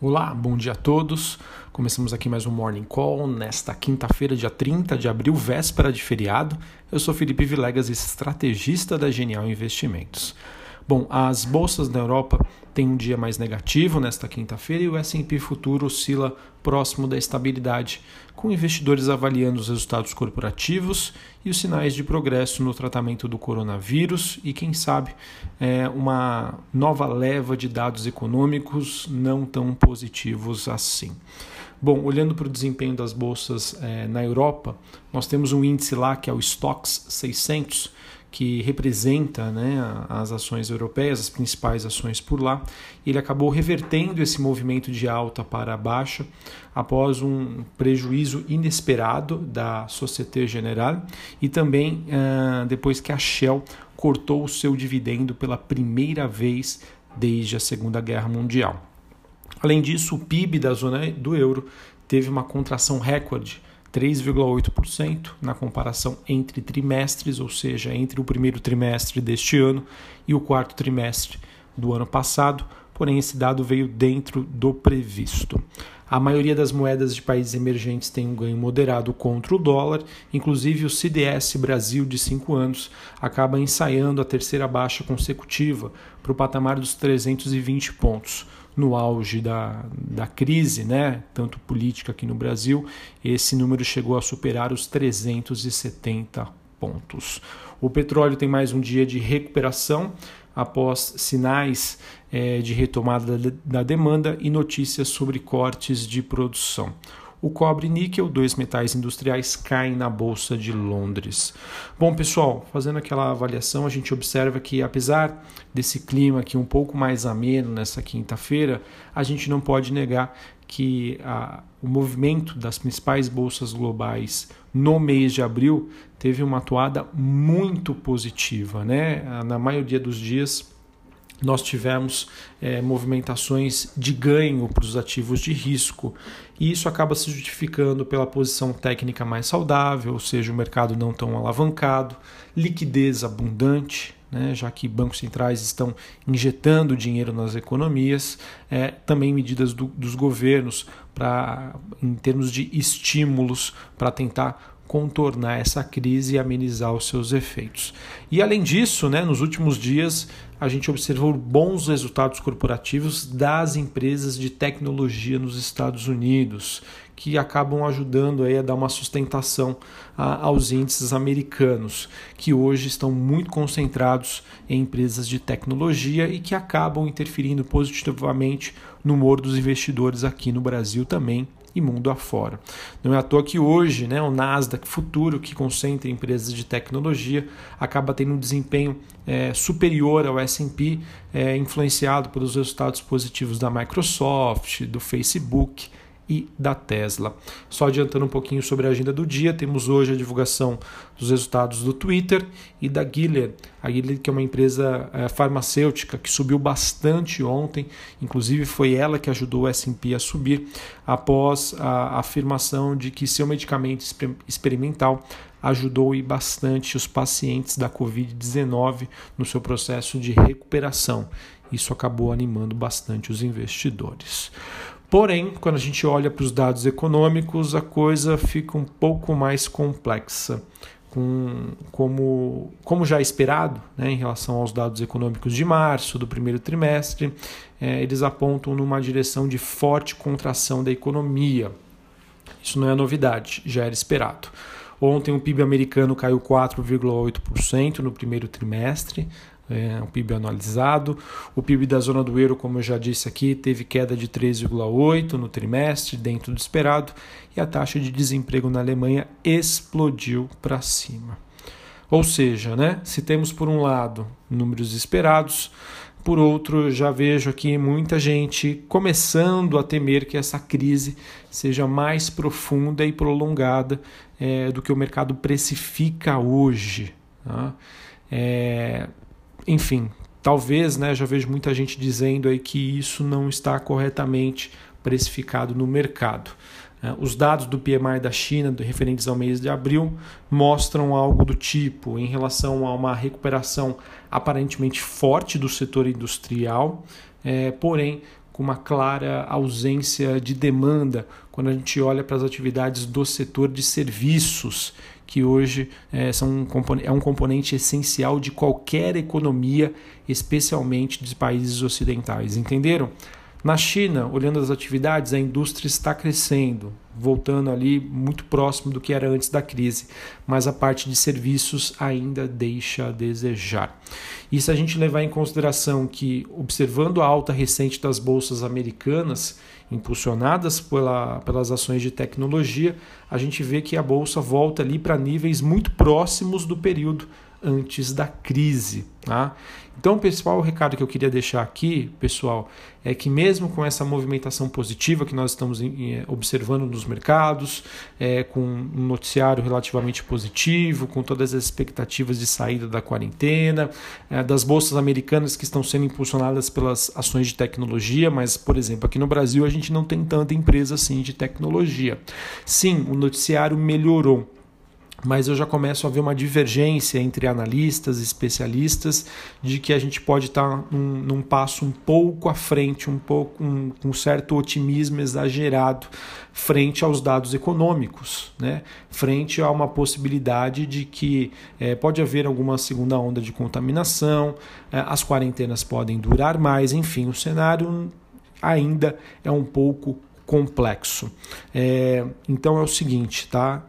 Olá, bom dia a todos. Começamos aqui mais um Morning Call nesta quinta-feira, dia 30 de abril, véspera de feriado. Eu sou Felipe Vilegas, estrategista da Genial Investimentos. Bom, as bolsas na Europa têm um dia mais negativo nesta quinta-feira e o S&P futuro oscila próximo da estabilidade, com investidores avaliando os resultados corporativos e os sinais de progresso no tratamento do coronavírus e, quem sabe, é, uma nova leva de dados econômicos não tão positivos assim. Bom, olhando para o desempenho das bolsas é, na Europa, nós temos um índice lá que é o Stoxx 600, que representa né, as ações europeias, as principais ações por lá. Ele acabou revertendo esse movimento de alta para baixa após um prejuízo inesperado da Societe Generale e também uh, depois que a Shell cortou o seu dividendo pela primeira vez desde a Segunda Guerra Mundial. Além disso, o PIB da zona do euro teve uma contração recorde 3,8% na comparação entre trimestres, ou seja, entre o primeiro trimestre deste ano e o quarto trimestre do ano passado, porém esse dado veio dentro do previsto. A maioria das moedas de países emergentes tem um ganho moderado contra o dólar, inclusive o CDS Brasil de 5 anos acaba ensaiando a terceira baixa consecutiva para o patamar dos 320 pontos no auge da, da crise, né, tanto política aqui no Brasil, esse número chegou a superar os 370 pontos. O petróleo tem mais um dia de recuperação após sinais é, de retomada da, da demanda e notícias sobre cortes de produção. O cobre e níquel, dois metais industriais, caem na Bolsa de Londres. Bom, pessoal, fazendo aquela avaliação, a gente observa que, apesar desse clima aqui um pouco mais ameno nessa quinta-feira, a gente não pode negar que a, o movimento das principais bolsas globais no mês de abril teve uma atuada muito positiva. Né? Na maioria dos dias, nós tivemos é, movimentações de ganho para os ativos de risco e isso acaba se justificando pela posição técnica mais saudável, ou seja, o mercado não tão alavancado, liquidez abundante, né, já que bancos centrais estão injetando dinheiro nas economias, é, também medidas do, dos governos para, em termos de estímulos para tentar contornar essa crise e amenizar os seus efeitos. E além disso, né, nos últimos dias a gente observou bons resultados corporativos das empresas de tecnologia nos Estados Unidos, que acabam ajudando aí a dar uma sustentação a, aos índices americanos, que hoje estão muito concentrados em empresas de tecnologia e que acabam interferindo positivamente no humor dos investidores aqui no Brasil também e mundo afora. Não é à toa que hoje né, o Nasdaq Futuro, que concentra empresas de tecnologia, acaba tendo um desempenho é, superior ao S&P, é, influenciado pelos resultados positivos da Microsoft, do Facebook e da Tesla. Só adiantando um pouquinho sobre a agenda do dia, temos hoje a divulgação dos resultados do Twitter e da Gilead. A Gilead que é uma empresa é, farmacêutica que subiu bastante ontem, inclusive foi ela que ajudou o S&P a subir após a afirmação de que seu medicamento experimental ajudou e bastante os pacientes da Covid-19 no seu processo de recuperação. Isso acabou animando bastante os investidores. Porém, quando a gente olha para os dados econômicos, a coisa fica um pouco mais complexa. Com, como, como já esperado, né, em relação aos dados econômicos de março, do primeiro trimestre, é, eles apontam numa direção de forte contração da economia. Isso não é novidade, já era esperado. Ontem o PIB americano caiu 4,8% no primeiro trimestre, é, o PIB anualizado. O PIB da zona do euro, como eu já disse aqui, teve queda de 3,8% no trimestre, dentro do esperado, e a taxa de desemprego na Alemanha explodiu para cima. Ou seja, né, se temos por um lado números esperados, por outro, já vejo aqui muita gente começando a temer que essa crise seja mais profunda e prolongada é, do que o mercado precifica hoje. Tá? É, enfim, talvez, né, já vejo muita gente dizendo aí que isso não está corretamente precificado no mercado. É, os dados do PMI da China, referentes ao mês de abril, mostram algo do tipo em relação a uma recuperação aparentemente forte do setor industrial, é, porém com uma clara ausência de demanda quando a gente olha para as atividades do setor de serviços, que hoje é, são um é um componente essencial de qualquer economia, especialmente dos países ocidentais. Entenderam? Na China, olhando as atividades, a indústria está crescendo, voltando ali muito próximo do que era antes da crise, mas a parte de serviços ainda deixa a desejar. E se a gente levar em consideração que, observando a alta recente das bolsas americanas, impulsionadas pela, pelas ações de tecnologia, a gente vê que a bolsa volta ali para níveis muito próximos do período antes da crise. Tá? Então, o recado que eu queria deixar aqui, pessoal, é que mesmo com essa movimentação positiva que nós estamos observando nos mercados, é, com um noticiário relativamente positivo, com todas as expectativas de saída da quarentena, é, das bolsas americanas que estão sendo impulsionadas pelas ações de tecnologia, mas, por exemplo, aqui no Brasil a gente não tem tanta empresa assim de tecnologia. Sim, o noticiário melhorou mas eu já começo a ver uma divergência entre analistas e especialistas de que a gente pode estar num, num passo um pouco à frente, um pouco um, certo otimismo exagerado frente aos dados econômicos, né? frente a uma possibilidade de que é, pode haver alguma segunda onda de contaminação, é, as quarentenas podem durar mais, enfim, o cenário ainda é um pouco complexo. É, então é o seguinte, tá?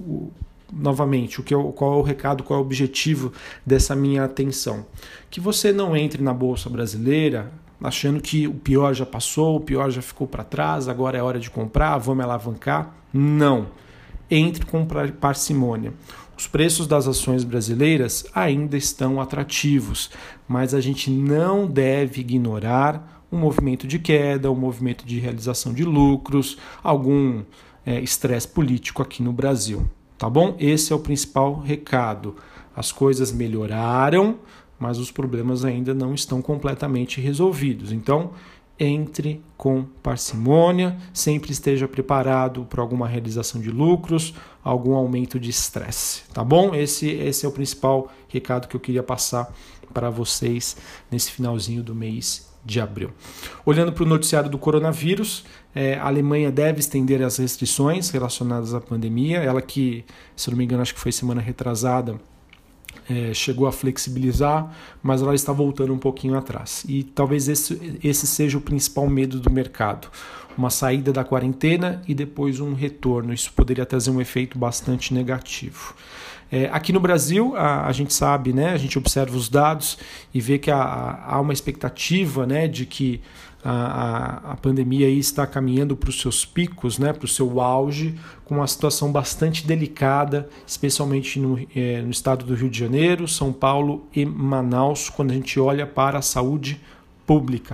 É, novamente, o que eu, qual é o recado, qual é o objetivo dessa minha atenção? Que você não entre na bolsa brasileira achando que o pior já passou, o pior já ficou para trás, agora é hora de comprar, vamos alavancar. Não. Entre com parcimônia. Os preços das ações brasileiras ainda estão atrativos, mas a gente não deve ignorar um movimento de queda, um movimento de realização de lucros, algum é, estresse é, político aqui no Brasil. Tá bom? Esse é o principal recado. As coisas melhoraram, mas os problemas ainda não estão completamente resolvidos. Então, entre com parcimônia, sempre esteja preparado para alguma realização de lucros, algum aumento de estresse, tá bom? Esse, esse é o principal recado que eu queria passar para vocês nesse finalzinho do mês de abril. Olhando para o noticiário do coronavírus, é, a Alemanha deve estender as restrições relacionadas à pandemia. Ela que, se não me engano, acho que foi semana retrasada, é, chegou a flexibilizar, mas ela está voltando um pouquinho atrás. E talvez esse, esse seja o principal medo do mercado. Uma saída da quarentena e depois um retorno. Isso poderia trazer um efeito bastante negativo. É, aqui no Brasil, a, a, gente sabe, né, a gente observa os dados e vê que há, uma expectativa né, de que a, a, a pandemia está caminhando para os seus picos, né, para o seu auge, com uma situação bastante delicada, especialmente no, é, no estado do Rio de Janeiro, São Paulo e Manaus, quando a gente olha para a saúde pública,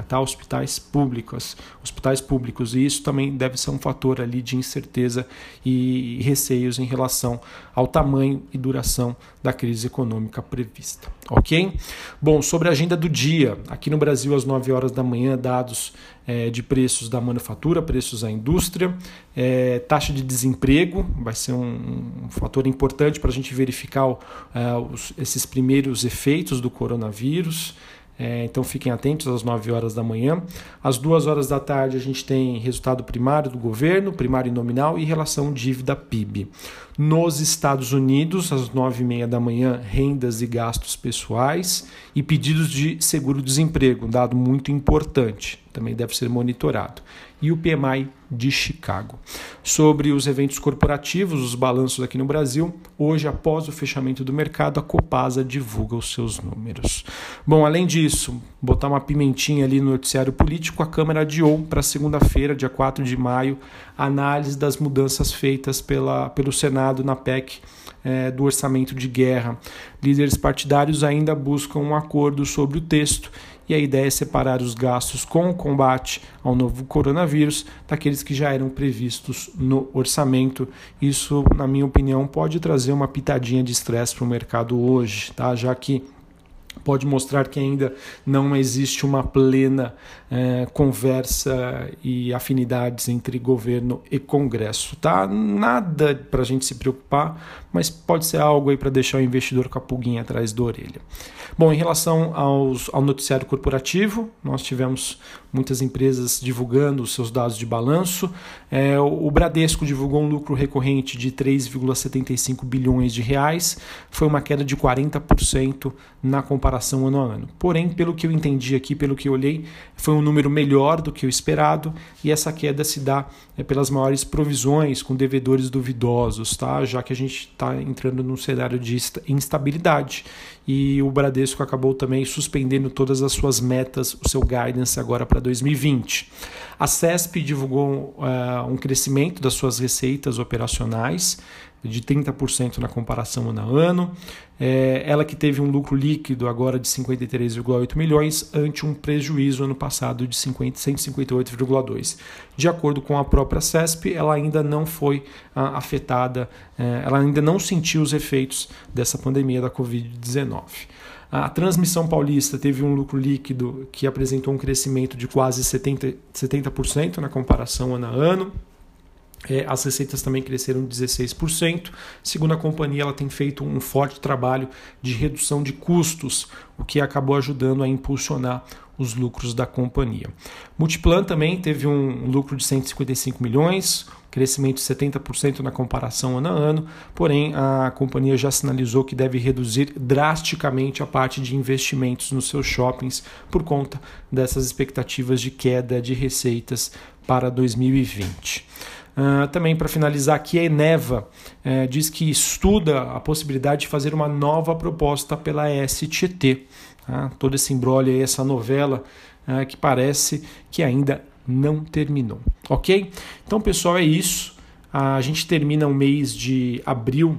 tá? Hospitais públicos, hospitais públicos. E isso também deve ser um fator ali de incerteza e receios em relação ao tamanho e duração da crise econômica prevista, ok? Bom, sobre a agenda do dia, aqui no Brasil às 9 horas da manhã, dados é, de preços da manufatura, preços à indústria, é, taxa de desemprego, vai ser um, um fator importante para a gente verificar é, os, esses primeiros efeitos do coronavírus. É, então fiquem atentos às 9 horas da manhã. Às 2 horas da tarde a gente tem resultado primário do governo, primário e nominal e relação dívida-PIB. Nos Estados Unidos, às 9 e meia da manhã, rendas e gastos pessoais e pedidos de seguro-desemprego, um dado muito importante, também deve ser monitorado. E o PMI de Chicago. Sobre os eventos corporativos, os balanços aqui no Brasil, hoje, após o fechamento do mercado, a Copasa divulga os seus números. Bom, além disso, botar uma pimentinha ali no noticiário político, a Câmara adiou para segunda-feira, dia 4 de maio, a análise das mudanças feitas pela, pelo Senado na PEC é, do orçamento de guerra. Líderes partidários ainda buscam um acordo sobre o texto e a ideia é separar os gastos com o combate ao novo coronavírus daqueles que já eram previstos no orçamento. Isso, na minha opinião, pode trazer uma pitadinha de estresse para o mercado hoje, tá? já que pode mostrar que ainda não existe uma plena é, conversa e afinidades entre governo e Congresso. Tá? Nada para a gente se preocupar, mas pode ser algo aí para deixar o investidor com a pulguinha atrás da orelha. Bom, em relação aos, ao noticiário corporativo, nós tivemos muitas empresas divulgando os seus dados de balanço. É, o Bradesco divulgou um lucro recorrente de 3,75 bilhões de reais, foi uma queda de 40% na comparação ano a ano. Porém, pelo que eu entendi aqui, pelo que eu olhei, foi um número melhor do que o esperado e essa queda se dá é, pelas maiores provisões com devedores duvidosos, tá? já que a gente está entrando num cenário de instabilidade e o Bradesco acabou também suspendendo todas as suas metas, o seu guidance agora para 2020. A CESP divulgou uh, um crescimento das suas receitas operacionais de 30% na comparação ano a ano. É, ela que teve um lucro líquido agora de 53,8 milhões, ante um prejuízo ano passado de 158,2. De acordo com a própria CESP, ela ainda não foi ah, afetada, é, ela ainda não sentiu os efeitos dessa pandemia da Covid-19. A transmissão paulista teve um lucro líquido que apresentou um crescimento de quase 70%, 70% na comparação ano a ano. É, as receitas também cresceram 16%. Segundo a companhia, ela tem feito um forte trabalho de redução de custos, o que acabou ajudando a impulsionar os lucros da companhia. Multiplan também teve um lucro de 155 milhões, crescimento de 70% na comparação ano a ano, porém a companhia já sinalizou que deve reduzir drasticamente a parte de investimentos nos seus shoppings por conta dessas expectativas de queda de receitas para 2020. Uh, também para finalizar aqui, a Eneva uh, diz que estuda a possibilidade de fazer uma nova proposta pela STT. Tá? Todo esse embrolho aí, essa novela uh, que parece que ainda não terminou. Ok? Então, pessoal, é isso. A gente termina o mês de abril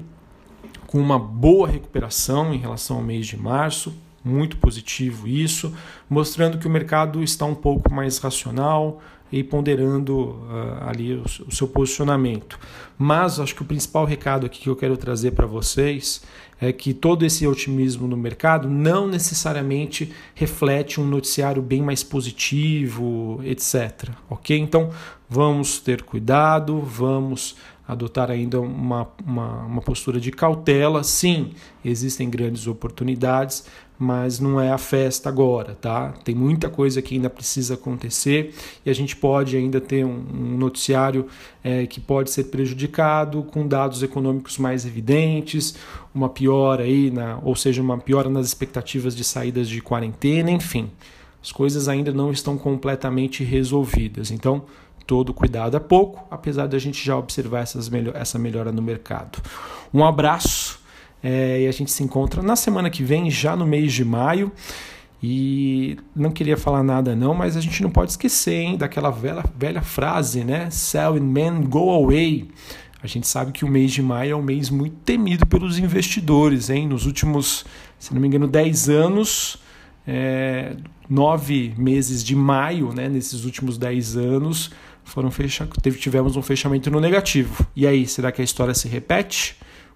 com uma boa recuperação em relação ao mês de março. Muito positivo isso, mostrando que o mercado está um pouco mais racional, e ponderando uh, ali o, o, seu posicionamento. Mas acho que o principal recado aqui que eu quero trazer para vocês é que todo esse otimismo no mercado não necessariamente reflete um noticiário bem mais positivo, etc. Ok? Então vamos ter cuidado, vamos adotar ainda uma, uma, uma postura de cautela. Sim, existem grandes oportunidades, mas não é a festa agora, tá? Tem muita coisa que ainda precisa acontecer e a gente pode ainda ter um, noticiário é, que pode ser prejudicado com dados econômicos mais evidentes, uma piora aí, na, ou seja, uma piora nas expectativas de saídas de quarentena, enfim. As coisas ainda não estão completamente resolvidas. Então, todo cuidado é pouco, apesar de a gente já observar essas essa melhora no mercado. Um abraço é, e a gente se encontra na semana que vem, já no mês de maio. E não queria falar nada não, mas a gente não pode esquecer hein, daquela velha, velha frase, né? Sell and man go away. A gente sabe que o mês de maio é um mês muito temido pelos investidores, hein? Nos últimos, se não me engano, 10 anos, é, nove meses de maio, né? Nesses últimos 10 anos, foram fecha... tivemos um fechamento no negativo. E aí, será que a história se repete?